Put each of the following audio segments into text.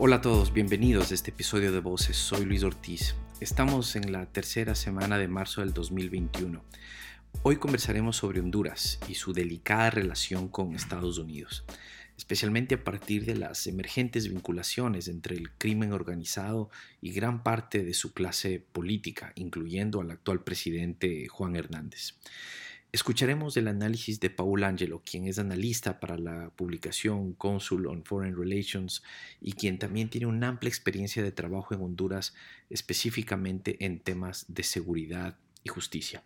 Hola a todos, bienvenidos a este episodio de Voces. Soy Luis Ortiz. Estamos en la tercera semana de marzo del 2021. Hoy conversaremos sobre Honduras y su delicada relación con Estados Unidos, especialmente a partir de las emergentes vinculaciones entre el crimen organizado y gran parte de su clase política, incluyendo al actual presidente Juan Hernández. Escucharemos el análisis de Paul Angelo, quien es analista para la publicación Consul on Foreign Relations y quien también tiene una amplia experiencia de trabajo en Honduras, específicamente en temas de seguridad y justicia.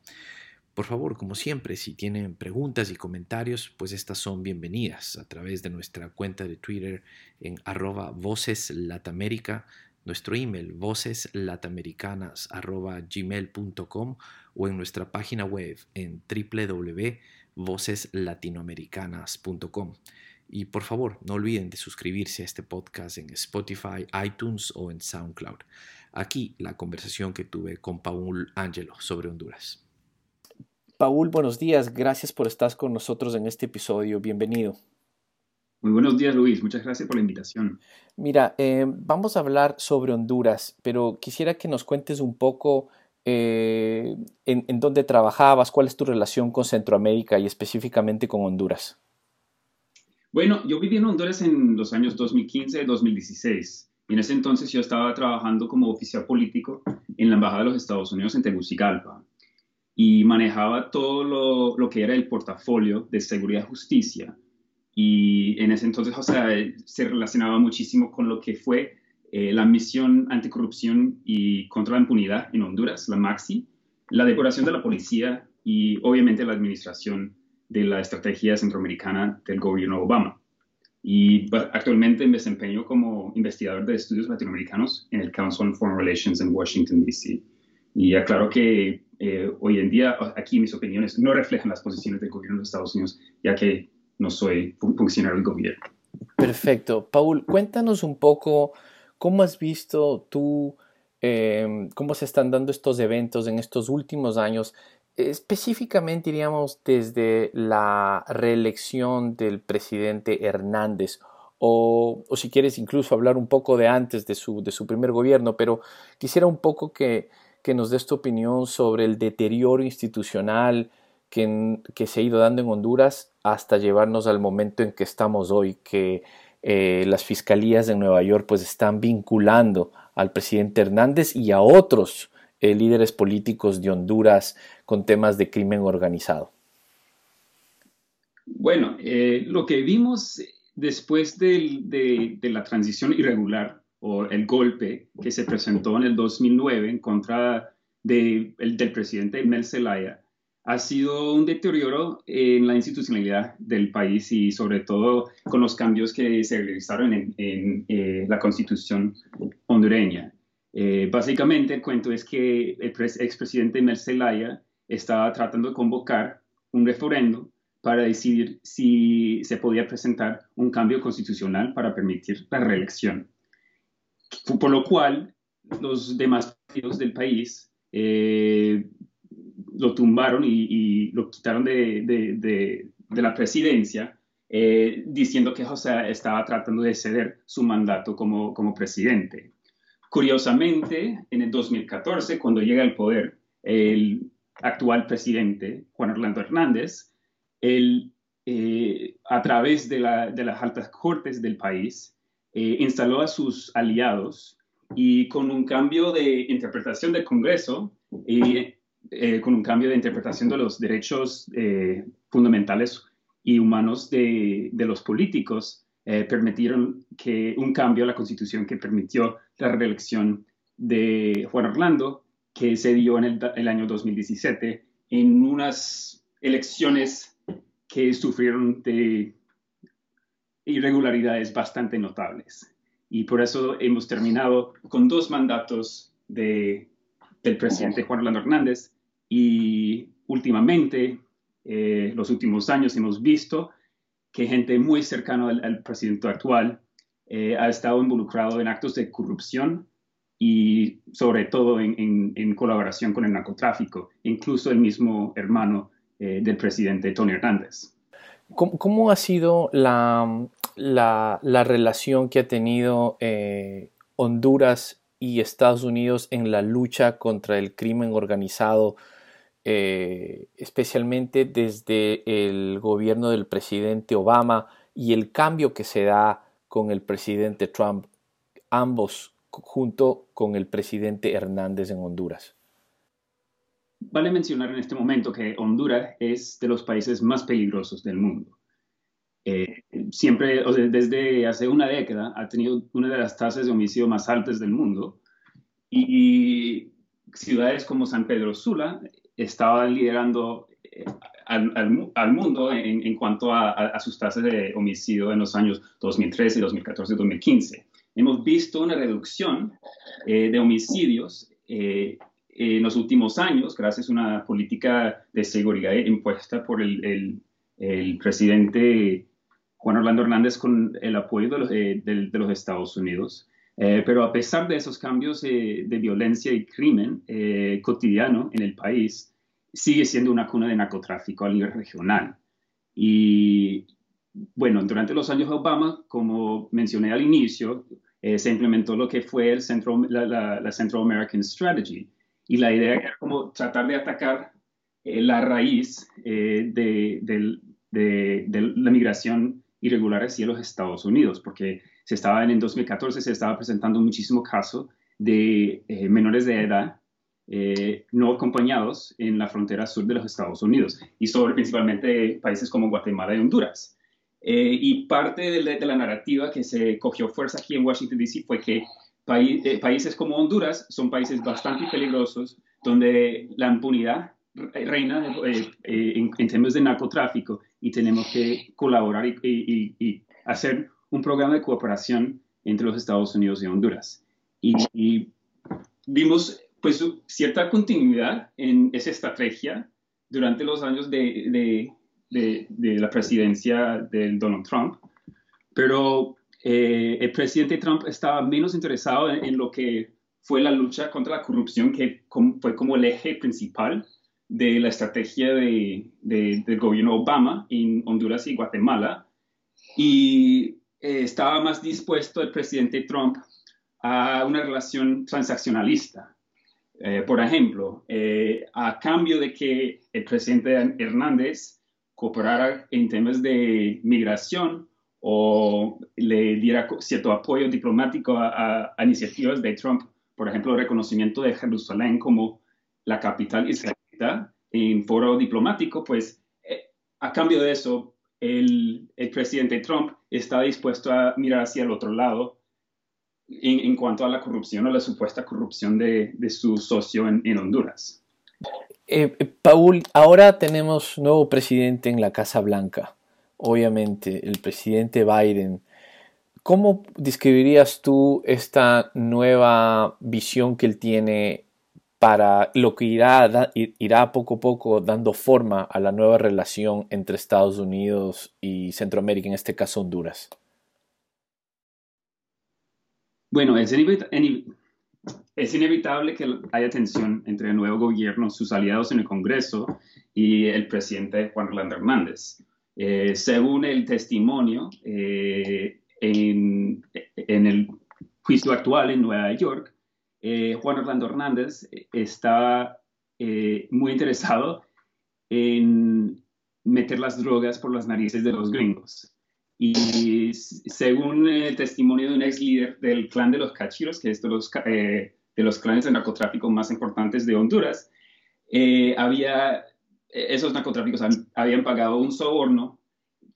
Por favor, como siempre, si tienen preguntas y comentarios, pues estas son bienvenidas a través de nuestra cuenta de Twitter en arroba voceslatamérica nuestro email voceslatamericanas.gmail.com o en nuestra página web en www.voceslatinoamericanas.com. Y por favor, no olviden de suscribirse a este podcast en Spotify, iTunes o en SoundCloud. Aquí la conversación que tuve con Paul Angelo sobre Honduras. Paul, buenos días. Gracias por estar con nosotros en este episodio. Bienvenido. Muy buenos días, Luis. Muchas gracias por la invitación. Mira, eh, vamos a hablar sobre Honduras, pero quisiera que nos cuentes un poco eh, en, dónde trabajabas, cuál es tu relación con Centroamérica y específicamente con Honduras. Bueno, yo viví en Honduras en los años 2015-2016. Y en ese entonces yo estaba trabajando como oficial político en la Embajada de los Estados Unidos en Tegucigalpa y manejaba todo lo, lo que era el portafolio de seguridad y justicia y en ese entonces, o sea, se relacionaba muchísimo con lo que fue eh, la misión anticorrupción y contra la impunidad en Honduras, la MAXI, la decoración de la policía y obviamente la administración de la estrategia centroamericana del gobierno Obama. Y actualmente me desempeño como investigador de estudios latinoamericanos en el Council on Foreign Relations en Washington, D.C. Y aclaro que eh, hoy en día aquí mis opiniones no reflejan las posiciones del gobierno de Estados Unidos, ya que no soy funcionario del gobierno. Perfecto. Paul, cuéntanos un poco cómo has visto tú, em, cómo se están dando estos eventos en estos últimos años, específicamente, diríamos, desde la reelección del presidente Hernández. O, o, si quieres incluso hablar un poco de antes de su, de su primer gobierno, pero quisiera un poco que, que nos des tu opinión sobre el deterioro institucional, que, se ha ido dando en Honduras hasta llevarnos al momento en que estamos hoy, que eh, las fiscalías de Nueva York pues están vinculando al presidente Hernández y a otros eh, líderes políticos de Honduras con temas de crimen organizado. Bueno, eh, lo que vimos después de, la transición irregular o el golpe que se presentó en el 2009 en contra del presidente Mel Zelaya, ha sido un deterioro en la institucionalidad del país y sobre todo con los cambios que se realizaron en, eh, la constitución hondureña. Eh, básicamente el cuento es que el expresidente Mel Zelaya estaba tratando de convocar un referendo para decidir si se podía presentar un cambio constitucional para permitir la reelección. Por lo cual, los demás partidos del país eh, lo tumbaron y, lo quitaron de, la presidencia, eh, diciendo que José estaba tratando de ceder su mandato como, como presidente. Curiosamente, en el 2014, cuando llega al poder el actual presidente, Juan Orlando Hernández, él, eh, a través de, las altas cortes del país, eh, instaló a sus aliados y con un cambio de interpretación del Congreso, eh, con un cambio de interpretación de los derechos eh, fundamentales y humanos de, los políticos, eh, permitieron que un cambio a la constitución que permitió la reelección de Juan Orlando, que se dio en el, año 2017 en unas elecciones que sufrieron de irregularidades bastante notables. Y por eso hemos terminado con dos mandatos de del presidente Juan Orlando Hernández y últimamente, eh, los últimos años hemos visto que gente muy cercana al, presidente actual eh, ha estado involucrado en actos de corrupción y sobre todo en, colaboración con el narcotráfico, incluso el mismo hermano eh, del presidente Tony Hernández. ¿Cómo, ha sido la, la, relación que ha tenido eh, Honduras y Estados Unidos en la lucha contra el crimen organizado, eh, especialmente desde el gobierno del presidente Obama y el cambio que se da con el presidente Trump, ambos junto con el presidente Hernández en Honduras. Vale mencionar en este momento que Honduras es de los países más peligrosos del mundo. Eh, siempre, desde hace una década, ha tenido una de las tasas de homicidio más altas del mundo y ciudades como San Pedro Sula estaban liderando eh, al, mundo en, cuanto a, sus tasas de homicidio en los años 2013, 2014 y 2015. Hemos visto una reducción eh, de homicidios en los últimos años gracias a una política de seguridad impuesta por el, el presidente Juan Orlando Hernández con el apoyo de los, eh, los Estados Unidos. Eh, pero a pesar de esos cambios de violencia y crimen eh, cotidiano en el país, sigue siendo una cuna de narcotráfico a nivel regional. Y bueno, durante los años de Obama, como mencioné al inicio, se implementó lo que fue el Centro, la, Central American Strategy. Y la idea era como tratar de atacar la raíz de, de, la migración irregulares y en los Estados Unidos, porque se estaba en 2014 se estaba presentando muchísimo caso de eh, menores de edad eh, no acompañados en la frontera sur de los Estados Unidos y sobre principalmente países como Guatemala y Honduras. Eh, y parte de la, narrativa que se cogió fuerza aquí en Washington, D.C. fue que países como Honduras son países bastante peligrosos donde la impunidad reina en, en temas de narcotráfico y tenemos que colaborar y, hacer un programa de cooperación entre los Estados Unidos y Honduras. Y, vimos pues cierta continuidad en esa estrategia durante los años de, de, de, la presidencia de Donald Trump, pero eh, el presidente Trump estaba menos interesado en, lo que fue la lucha contra la corrupción, que fue como el eje principal de la estrategia de, del gobierno Obama en Honduras y Guatemala y eh, estaba más dispuesto el presidente Trump a una relación transaccionalista. Eh, por ejemplo, eh, a cambio de que el presidente Hernández cooperara en temas de migración o le diera cierto apoyo diplomático a, a iniciativas de Trump, por ejemplo, el reconocimiento de Jerusalén como la capital israelí en foro diplomático, pues eh, a cambio de eso, el, presidente Trump está dispuesto a mirar hacia el otro lado en, cuanto a la corrupción o la supuesta corrupción de, su socio en, Honduras. Eh, eh, Paul, ahora tenemos nuevo presidente en la Casa Blanca, obviamente, el presidente Biden. ¿Cómo describirías tú esta nueva visión que él tiene para lo que irá, irá poco a poco dando forma a la nueva relación entre Estados Unidos y Centroamérica, en este caso Honduras? Bueno, es, inevitable que haya tensión entre el nuevo gobierno, sus aliados en el Congreso y el presidente Juan Orlando Hernández. Eh, según el testimonio eh, en, en el juicio actual en Nueva York, eh, Juan Orlando Hernández eh, está eh, muy interesado en meter las drogas por las narices de los gringos. Y según el testimonio de un ex líder del clan de los Cachiros, que es de los, de los clanes de narcotráfico más importantes de Honduras, había, esos narcotráficos habían pagado un soborno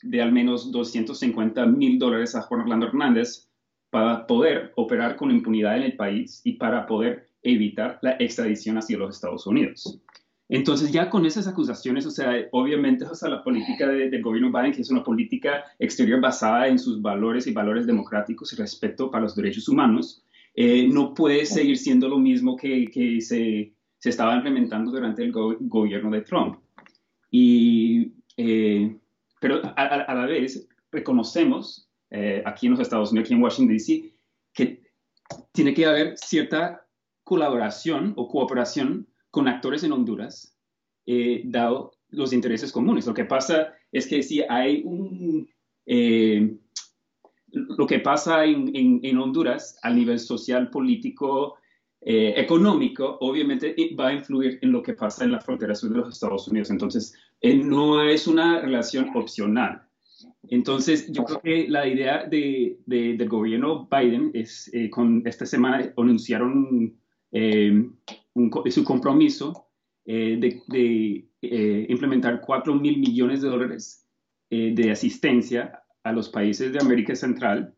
de al menos 250 mil dólares a Juan Orlando Hernández para poder operar con impunidad en el país y para poder evitar la extradición hacia los Estados Unidos. Entonces ya con esas acusaciones, o sea, obviamente o la política del gobierno Biden, que es una política exterior basada en sus valores y valores democráticos y respeto para los derechos humanos, eh, no puede seguir siendo lo mismo que, se, se, estaba implementando durante el gobierno de Trump. Y, eh, pero a, la vez reconocemos eh, aquí en los Estados Unidos, aquí en Washington, D.C., que tiene que haber cierta colaboración o cooperación con actores en Honduras, eh, dado los intereses comunes. Lo que pasa es que si hay un, eh, lo que pasa en, Honduras a nivel social, político, eh, económico, obviamente va a influir en lo que pasa en la frontera sur de los Estados Unidos. Entonces, no es una relación opcional. Entonces, yo creo que la idea de, del gobierno Biden es, eh, con esta semana anunciaron eh, su compromiso de, de implementar 4 mil millones de dólares de asistencia a los países de América Central,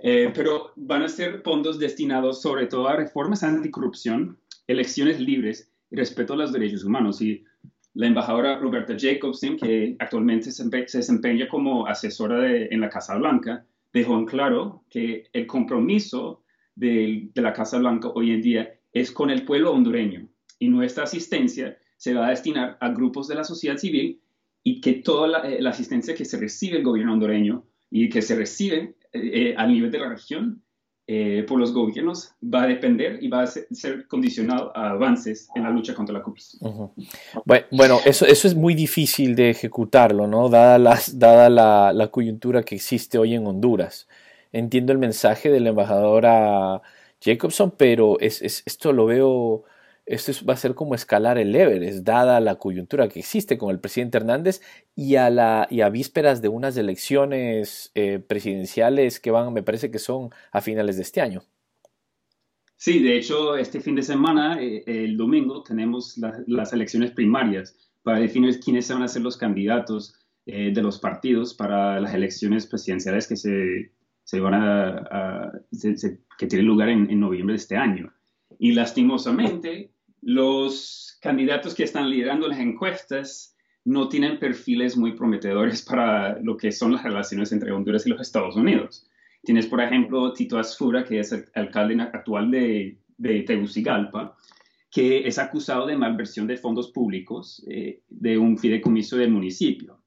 eh, pero van a ser fondos destinados sobre todo a reformas anticorrupción, elecciones libres y respeto a los derechos humanos. Y la embajadora Roberta Jacobson, que actualmente se, desempeña como asesora en la Casa Blanca, dejó en claro que el compromiso de, la Casa Blanca hoy en día es con el pueblo hondureño y nuestra asistencia se va a destinar a grupos de la sociedad civil y que toda eh, la, asistencia que se recibe el gobierno hondureño y que se recibe eh, a nivel de la región eh, por los gobiernos va a depender y va a ser, condicionado a avances en la lucha contra la corrupción. Bueno, eso, eso es muy difícil de ejecutarlo, ¿no? Dada, las, dada la, la, coyuntura que existe hoy en Honduras. Entiendo el mensaje de la embajadora Jacobson, pero es, es, esto lo veo esto va a ser como escalar el Everest, dada la coyuntura que existe con el presidente Hernández y a, la, y a vísperas de unas elecciones eh, presidenciales que van, me parece que son a finales de este año. Sí, de hecho, este fin de semana, eh, el domingo, tenemos las elecciones primarias para definir quiénes van a ser los candidatos eh, de los partidos para las elecciones presidenciales que se, se van a, que tienen lugar en, en noviembre de este año. Y lastimosamente, los candidatos que están liderando las encuestas no tienen perfiles muy prometedores para lo que son las relaciones entre Honduras y los Estados Unidos. Tienes, por ejemplo, Tito Asfura, que es el alcalde actual de, Tegucigalpa, que es acusado de malversión de fondos públicos eh, de un fideicomiso del municipio.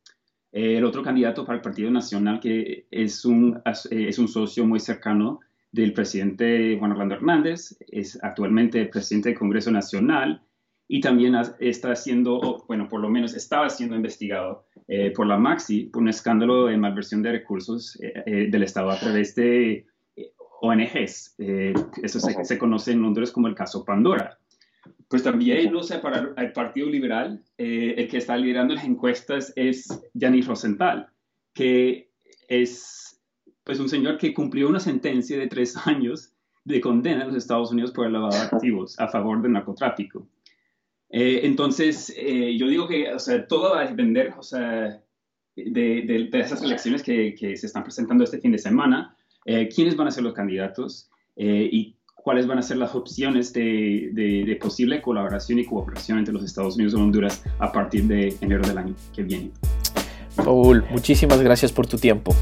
el otro candidato para el Partido Nacional, que es un, es un socio muy cercano del presidente Juan Orlando Hernández, es actualmente presidente del Congreso Nacional y también está siendo, bueno, por lo menos estaba siendo investigado eh, por la Maxi por un escándalo de malversión de recursos eh, eh, del Estado a través de ONGs. eso se, conoce en Honduras como el caso Pandora. Pues también, no sé, para el Partido Liberal, el que está liderando las encuestas es Yanis Rosenthal, que es pues un señor que cumplió una sentencia de tres años de condena en los Estados Unidos por el lavado de activos a favor del narcotráfico. Eh, entonces, eh, yo digo que, o sea, todo va a depender, o sea, de, esas elecciones que, se están presentando este fin de semana, eh, quiénes van a ser los candidatos y cuáles van a ser las opciones de, de, posible colaboración y cooperación entre los Estados Unidos y Honduras a partir de enero del año que viene. Paul, muchísimas gracias por tu tiempo.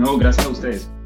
No, gracias a ustedes.